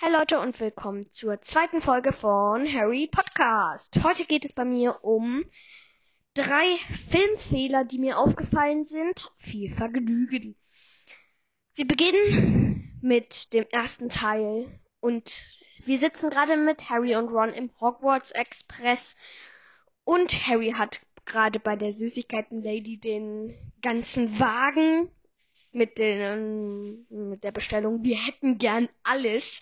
Hey Leute und willkommen zur zweiten Folge von Harry Podcast. Heute geht es bei mir um drei Filmfehler, die mir aufgefallen sind. Viel Vergnügen. Wir beginnen mit dem ersten Teil und wir sitzen gerade mit Harry und Ron im Hogwarts Express und Harry hat gerade bei der Süßigkeiten-Lady den ganzen Wagen mit, den, mit der Bestellung, wir hätten gern alles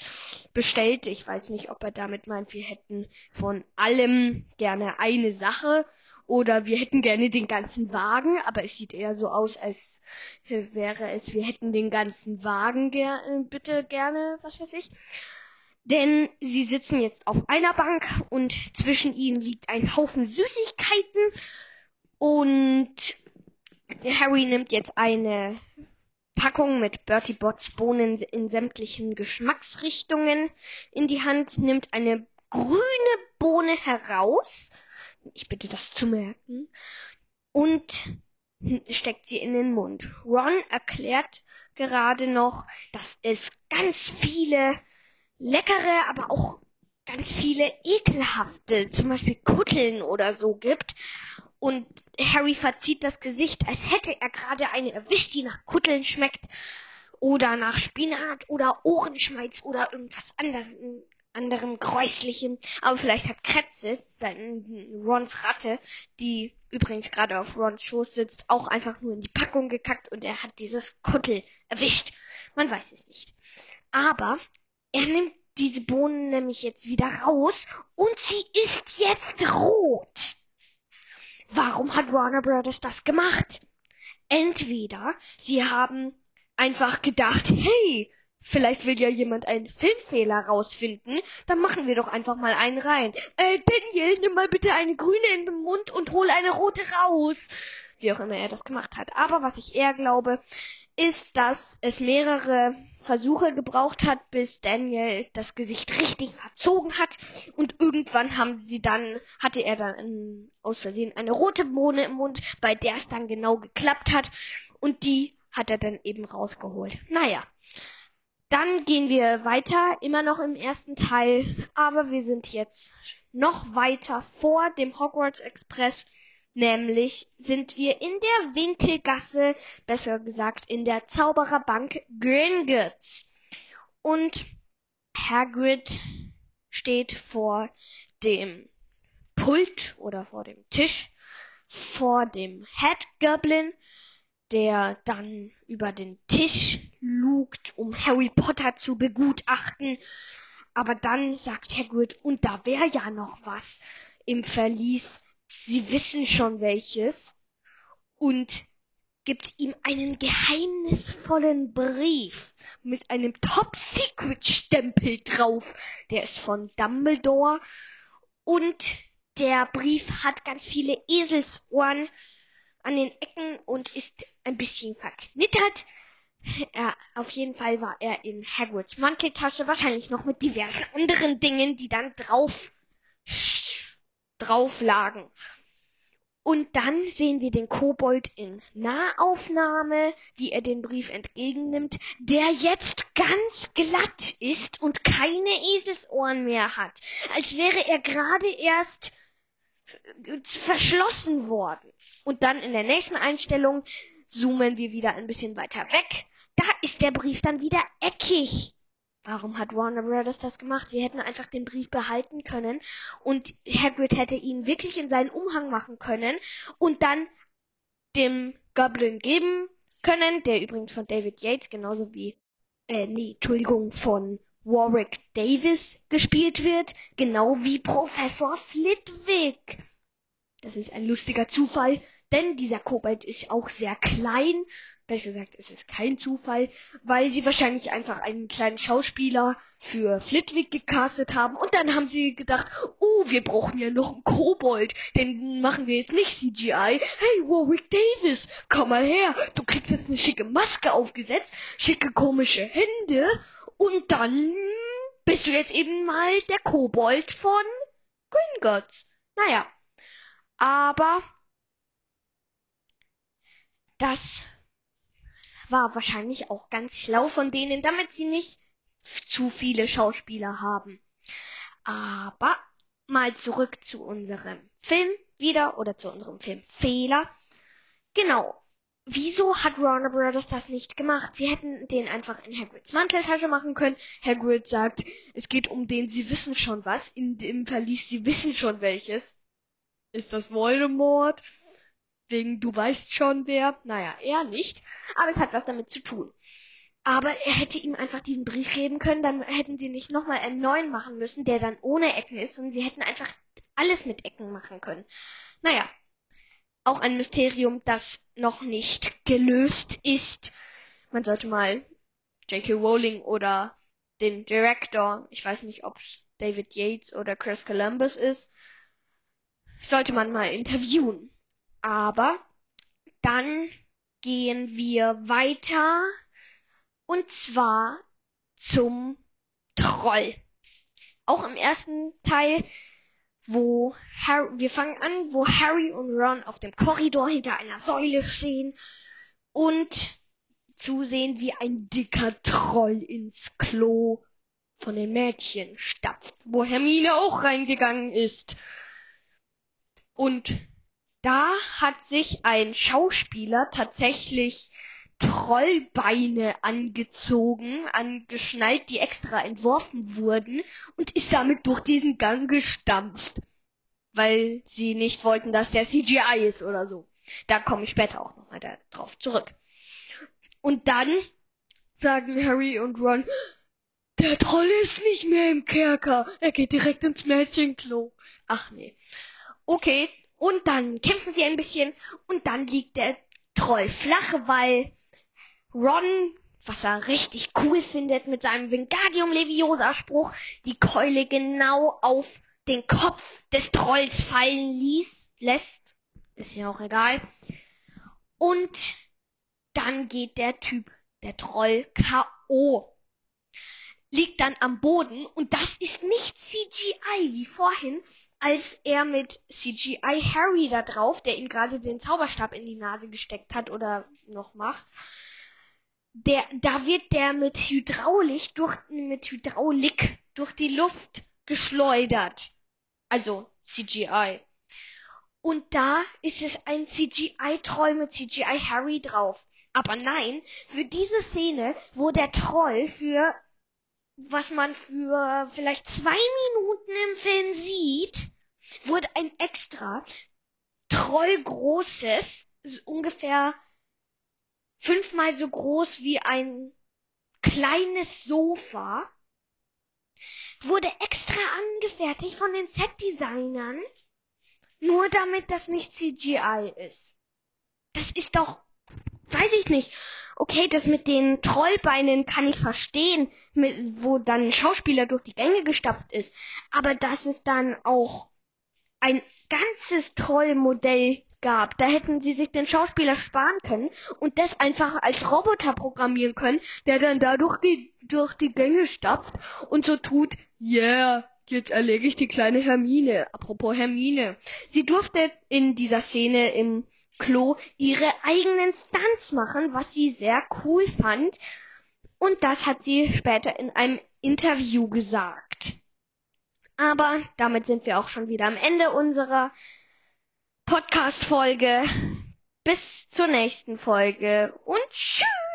bestellt. Ich weiß nicht, ob er damit meint, wir hätten von allem gerne eine Sache oder wir hätten gerne den ganzen Wagen, aber es sieht eher so aus, als wäre es, wir hätten den ganzen Wagen ger bitte gerne, was weiß ich. Denn sie sitzen jetzt auf einer Bank und zwischen ihnen liegt ein Haufen Süßigkeiten und Harry nimmt jetzt eine Packung mit Bertie Botts Bohnen in sämtlichen Geschmacksrichtungen in die Hand, nimmt eine grüne Bohne heraus, ich bitte das zu merken, und steckt sie in den Mund. Ron erklärt gerade noch, dass es ganz viele leckere, aber auch ganz viele ekelhafte, zum Beispiel Kutteln oder so gibt. Und Harry verzieht das Gesicht, als hätte er gerade eine erwischt, die nach Kutteln schmeckt. Oder nach Spinat oder Ohrenschmalz oder irgendwas anderes, anderem Gräuslichem. Aber vielleicht hat Kretze, sein Rons Ratte, die übrigens gerade auf Rons Schoß sitzt, auch einfach nur in die Packung gekackt und er hat dieses Kuttel erwischt. Man weiß es nicht. Aber er nimmt diese Bohnen nämlich jetzt wieder raus und sie ist jetzt rot. Warum hat Warner Brothers das gemacht? Entweder sie haben einfach gedacht, hey, vielleicht will ja jemand einen Filmfehler rausfinden, dann machen wir doch einfach mal einen rein. Äh, Daniel, nimm mal bitte eine grüne in den Mund und hol eine rote raus. Wie auch immer er das gemacht hat. Aber was ich eher glaube, ist, dass es mehrere Versuche gebraucht hat, bis Daniel das Gesicht richtig verzogen hat und irgendwann haben sie dann, hatte er dann aus Versehen eine rote Bohne im Mund, bei der es dann genau geklappt hat und die hat er dann eben rausgeholt. Naja. Dann gehen wir weiter, immer noch im ersten Teil, aber wir sind jetzt noch weiter vor dem Hogwarts Express Nämlich sind wir in der Winkelgasse, besser gesagt in der Zaubererbank Gringotts. Und Hagrid steht vor dem Pult oder vor dem Tisch, vor dem Head Goblin, der dann über den Tisch lugt, um Harry Potter zu begutachten. Aber dann sagt Hagrid, und da wäre ja noch was im Verlies Sie wissen schon welches und gibt ihm einen geheimnisvollen Brief mit einem Top-Secret-Stempel drauf. Der ist von Dumbledore und der Brief hat ganz viele Eselsohren an den Ecken und ist ein bisschen verknittert. Er, auf jeden Fall war er in Hagrids Manteltasche, wahrscheinlich noch mit diversen anderen Dingen, die dann drauf drauf lagen. Und dann sehen wir den Kobold in Nahaufnahme, wie er den Brief entgegennimmt, der jetzt ganz glatt ist und keine Eselsohren mehr hat, als wäre er gerade erst verschlossen worden. Und dann in der nächsten Einstellung zoomen wir wieder ein bisschen weiter weg. Da ist der Brief dann wieder eckig. Warum hat Warner Brothers das gemacht? Sie hätten einfach den Brief behalten können und Hagrid hätte ihn wirklich in seinen Umhang machen können und dann dem Goblin geben können, der übrigens von David Yates genauso wie äh, nee, Entschuldigung, von Warwick Davis gespielt wird, genau wie Professor Flitwick. Das ist ein lustiger Zufall, denn dieser Kobold ist auch sehr klein. Besser gesagt, es ist kein Zufall, weil sie wahrscheinlich einfach einen kleinen Schauspieler für Flitwick gecastet haben. Und dann haben sie gedacht, oh, wir brauchen ja noch einen Kobold, den machen wir jetzt nicht CGI. Hey, Warwick Davis, komm mal her, du kriegst jetzt eine schicke Maske aufgesetzt, schicke komische Hände. Und dann bist du jetzt eben mal der Kobold von Gringotts. Naja, aber das war wahrscheinlich auch ganz schlau von denen, damit sie nicht zu viele Schauspieler haben. Aber mal zurück zu unserem Film wieder oder zu unserem Filmfehler. Genau. Wieso hat Warner Brothers das nicht gemacht? Sie hätten den einfach in Hagrids Manteltasche machen können. Hagrid sagt, es geht um den, sie wissen schon was. In dem Verlies, sie wissen schon welches. Ist das Voldemort? Wegen du weißt schon wer. Naja, eher nicht. Aber es hat was damit zu tun. Aber er hätte ihm einfach diesen Brief geben können, dann hätten sie nicht nochmal einen neuen machen müssen, der dann ohne Ecken ist, und sie hätten einfach alles mit Ecken machen können. Naja, auch ein Mysterium, das noch nicht gelöst ist. Man sollte mal J.K. Rowling oder den Director, ich weiß nicht, ob es David Yates oder Chris Columbus ist, sollte man mal interviewen. Aber dann gehen wir weiter und zwar zum Troll. Auch im ersten Teil, wo Harry, wir fangen an, wo Harry und Ron auf dem Korridor hinter einer Säule stehen und zusehen, wie ein dicker Troll ins Klo von den Mädchen stapft, wo Hermine auch reingegangen ist. Und da hat sich ein Schauspieler tatsächlich Trollbeine angezogen, angeschnallt, die extra entworfen wurden und ist damit durch diesen Gang gestampft. Weil sie nicht wollten, dass der CGI ist oder so. Da komme ich später auch nochmal drauf zurück. Und dann sagen Harry und Ron, der Troll ist nicht mehr im Kerker. Er geht direkt ins Mädchenklo. Ach nee. Okay. Und dann kämpfen sie ein bisschen und dann liegt der Troll flach, weil Ron, was er richtig cool findet mit seinem Wingardium Leviosa Spruch, die Keule genau auf den Kopf des Trolls fallen ließ, lässt. Ist ja auch egal. Und dann geht der Typ, der Troll, K.O. Liegt dann am Boden und das ist nicht CGI wie vorhin, als er mit CGI Harry da drauf, der ihm gerade den Zauberstab in die Nase gesteckt hat oder noch macht, der, da wird der mit Hydraulik durch, mit Hydraulik durch die Luft geschleudert. Also CGI. Und da ist es ein CGI-Troll mit CGI Harry drauf. Aber nein, für diese Szene, wo der Troll für, was man für vielleicht zwei Minuten im Film sieht, wurde ein extra trollgroßes, ungefähr fünfmal so groß wie ein kleines Sofa, wurde extra angefertigt von den Set-Designern, nur damit das nicht CGI ist. Das ist doch, weiß ich nicht. Okay, das mit den Trollbeinen kann ich verstehen, mit, wo dann ein Schauspieler durch die Gänge gestapft ist. Aber dass es dann auch ein ganzes Trollmodell gab. Da hätten sie sich den Schauspieler sparen können und das einfach als Roboter programmieren können, der dann dadurch die, durch die Gänge stapft und so tut, yeah, jetzt erlege ich die kleine Hermine. Apropos Hermine. Sie durfte in dieser Szene im Klo ihre eigenen Stunts machen, was sie sehr cool fand. Und das hat sie später in einem Interview gesagt. Aber damit sind wir auch schon wieder am Ende unserer Podcast-Folge. Bis zur nächsten Folge und tschüss!